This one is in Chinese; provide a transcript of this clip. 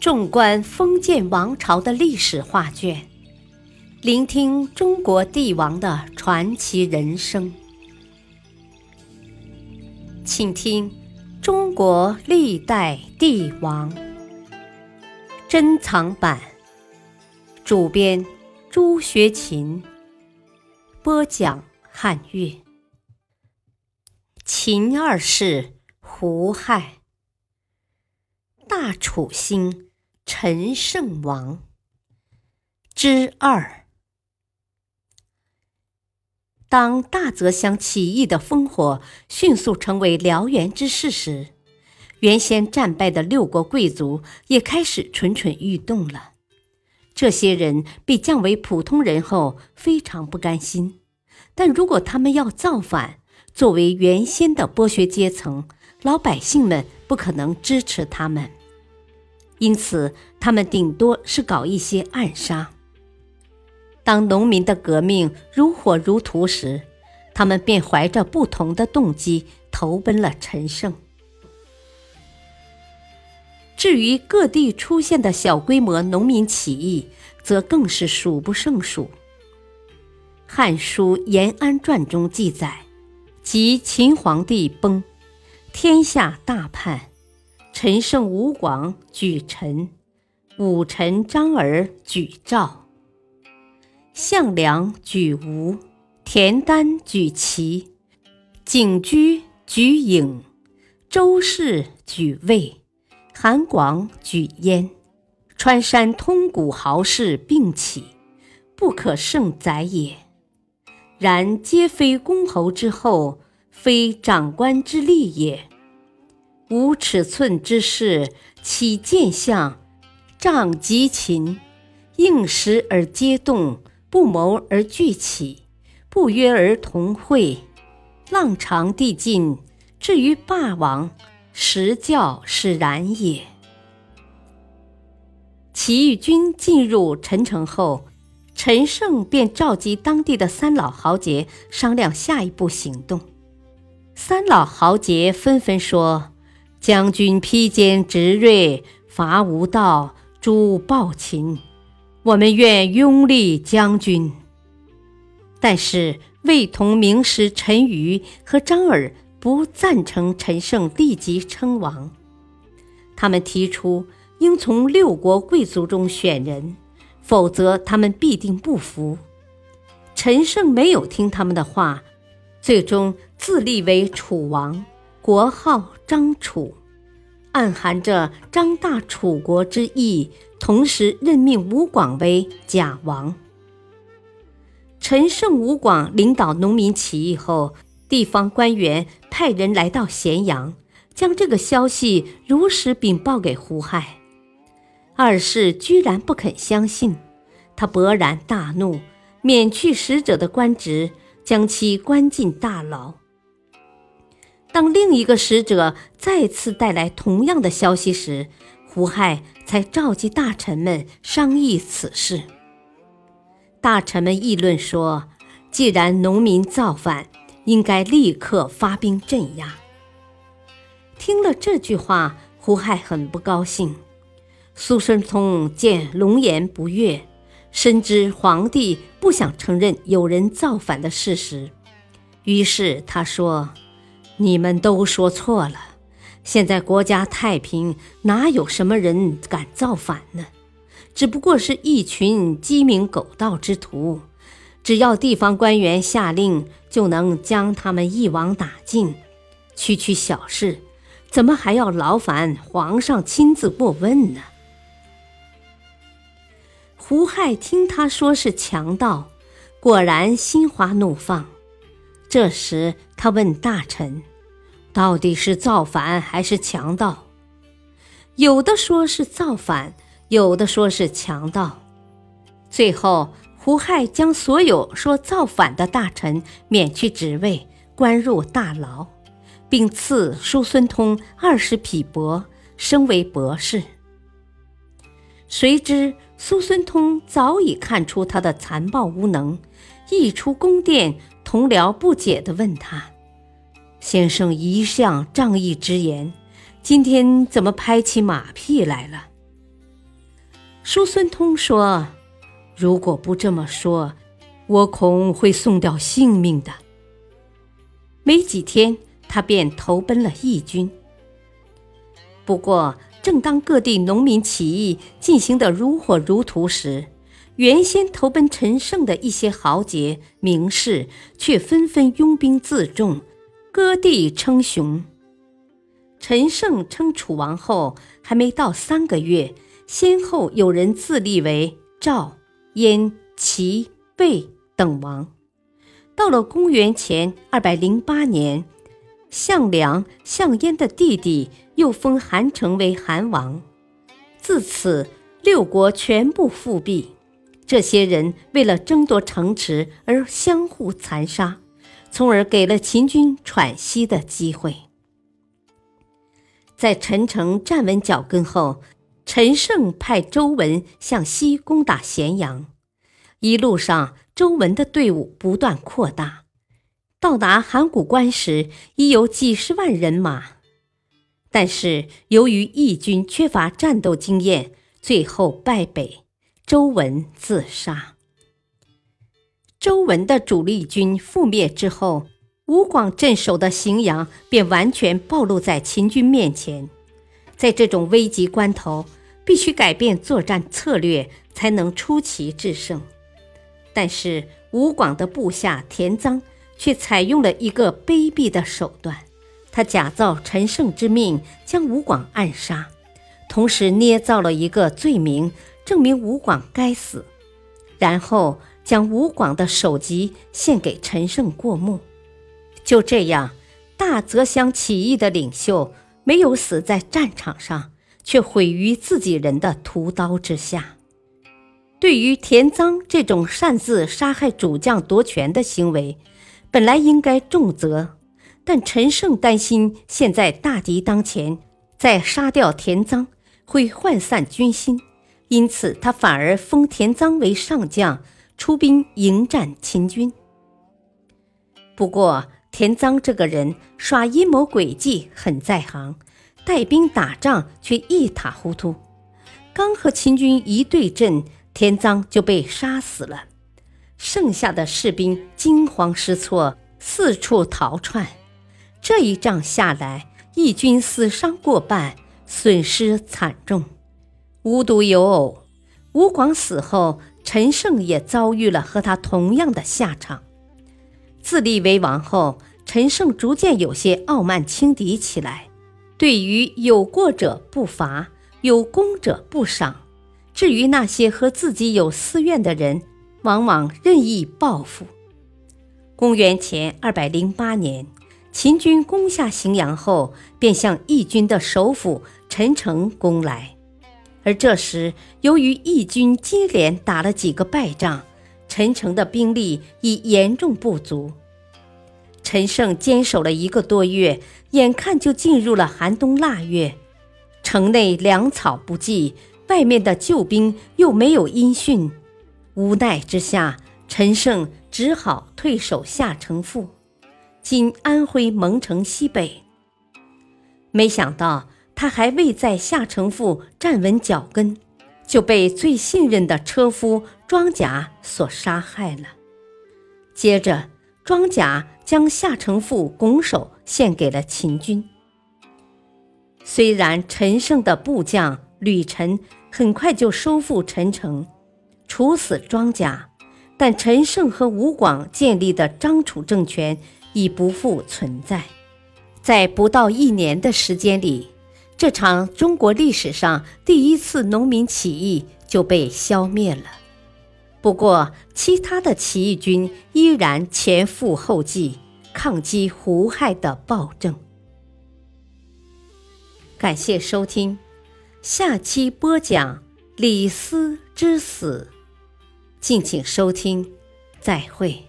纵观封建王朝的历史画卷，聆听中国帝王的传奇人生，请听《中国历代帝王》珍藏版，主编朱学勤，播讲汉乐。秦二世胡亥，大楚兴。陈胜王之二。当大泽乡起义的烽火迅速成为燎原之势时，原先战败的六国贵族也开始蠢蠢欲动了。这些人被降为普通人后，非常不甘心。但如果他们要造反，作为原先的剥削阶层，老百姓们不可能支持他们。因此，他们顶多是搞一些暗杀。当农民的革命如火如荼时，他们便怀着不同的动机投奔了陈胜。至于各地出现的小规模农民起义，则更是数不胜数。《汉书·延安传》中记载：“即秦皇帝崩，天下大叛。”陈胜、吴广举陈，武臣张耳举赵，项梁举吴，田丹举齐，景驹举郢，周氏举魏，韩广举燕，川山通古豪士并起，不可胜载也。然皆非公侯之后，非长官之利也。无尺寸之势，起见相，仗极秦，应时而皆动，不谋而聚起，不约而同会，浪长地尽。至于霸王，实教使然也。起义军进入陈城后，陈胜便召集当地的三老豪杰商量下一步行动。三老豪杰纷纷说。将军披坚执锐，伐无道，诛暴秦。我们愿拥立将军。但是，魏同名师陈馀和张耳不赞成陈胜立即称王。他们提出应从六国贵族中选人，否则他们必定不服。陈胜没有听他们的话，最终自立为楚王。国号张楚，暗含着张大楚国之意，同时任命吴广为假王。陈胜、吴广领导农民起义后，地方官员派人来到咸阳，将这个消息如实禀报给胡亥。二世居然不肯相信，他勃然大怒，免去使者的官职，将其关进大牢。当另一个使者再次带来同样的消息时，胡亥才召集大臣们商议此事。大臣们议论说：“既然农民造反，应该立刻发兵镇压。”听了这句话，胡亥很不高兴。苏申通见龙颜不悦，深知皇帝不想承认有人造反的事实，于是他说。你们都说错了，现在国家太平，哪有什么人敢造反呢？只不过是一群鸡鸣狗盗之徒，只要地方官员下令，就能将他们一网打尽。区区小事，怎么还要劳烦皇上亲自过问呢？胡亥听他说是强盗，果然心花怒放。这时，他问大臣：“到底是造反还是强盗？”有的说是造反，有的说是强盗。最后，胡亥将所有说造反的大臣免去职位，关入大牢，并赐叔孙通二十匹帛，升为博士。谁知叔孙通早已看出他的残暴无能，一出宫殿。同僚不解地问他：“先生一向仗义直言，今天怎么拍起马屁来了？”叔孙通说：“如果不这么说，我恐会送掉性命的。”没几天，他便投奔了义军。不过，正当各地农民起义进行得如火如荼时，原先投奔陈胜的一些豪杰名士却纷纷拥兵自重，割地称雄。陈胜称楚王后，还没到三个月，先后有人自立为赵、燕、齐、魏等王。到了公元前二百零八年，项梁、项燕的弟弟。又封韩城为韩王，自此六国全部复辟。这些人为了争夺城池而相互残杀，从而给了秦军喘息的机会。在陈城站稳脚跟后，陈胜派周文向西攻打咸阳。一路上，周文的队伍不断扩大，到达函谷关时，已有几十万人马。但是由于义军缺乏战斗经验，最后败北，周文自杀。周文的主力军覆灭之后，吴广镇守的荥阳便完全暴露在秦军面前。在这种危急关头，必须改变作战策略，才能出奇制胜。但是吴广的部下田臧却采用了一个卑鄙的手段。他假造陈胜之命，将吴广暗杀，同时捏造了一个罪名，证明吴广该死，然后将吴广的首级献给陈胜过目。就这样，大泽乡起义的领袖没有死在战场上，却毁于自己人的屠刀之下。对于田臧这种擅自杀害主将夺权的行为，本来应该重责。但陈胜担心现在大敌当前，再杀掉田臧会涣散军心，因此他反而封田臧为上将，出兵迎战秦军。不过，田臧这个人耍阴谋诡计很在行，带兵打仗却一塌糊涂。刚和秦军一对阵，田臧就被杀死了，剩下的士兵惊慌失措，四处逃窜。这一仗下来，义军死伤过半，损失惨重。无独有偶，吴广死后，陈胜也遭遇了和他同样的下场。自立为王后，陈胜逐渐有些傲慢轻敌起来，对于有过者不罚，有功者不赏。至于那些和自己有私怨的人，往往任意报复。公元前二百零八年。秦军攻下荥阳后，便向义军的首府陈城攻来。而这时，由于义军接连打了几个败仗，陈诚的兵力已严重不足。陈胜坚守了一个多月，眼看就进入了寒冬腊月，城内粮草不济，外面的救兵又没有音讯，无奈之下，陈胜只好退守下城府。今安徽蒙城西北。没想到他还未在下城父站稳脚跟，就被最信任的车夫庄贾所杀害了。接着，庄贾将下城父拱手献给了秦军。虽然陈胜的部将吕臣很快就收复陈城，处死庄贾，但陈胜和吴广建立的张楚政权。已不复存在，在不到一年的时间里，这场中国历史上第一次农民起义就被消灭了。不过，其他的起义军依然前赴后继，抗击胡亥的暴政。感谢收听，下期播讲李斯之死，敬请收听，再会。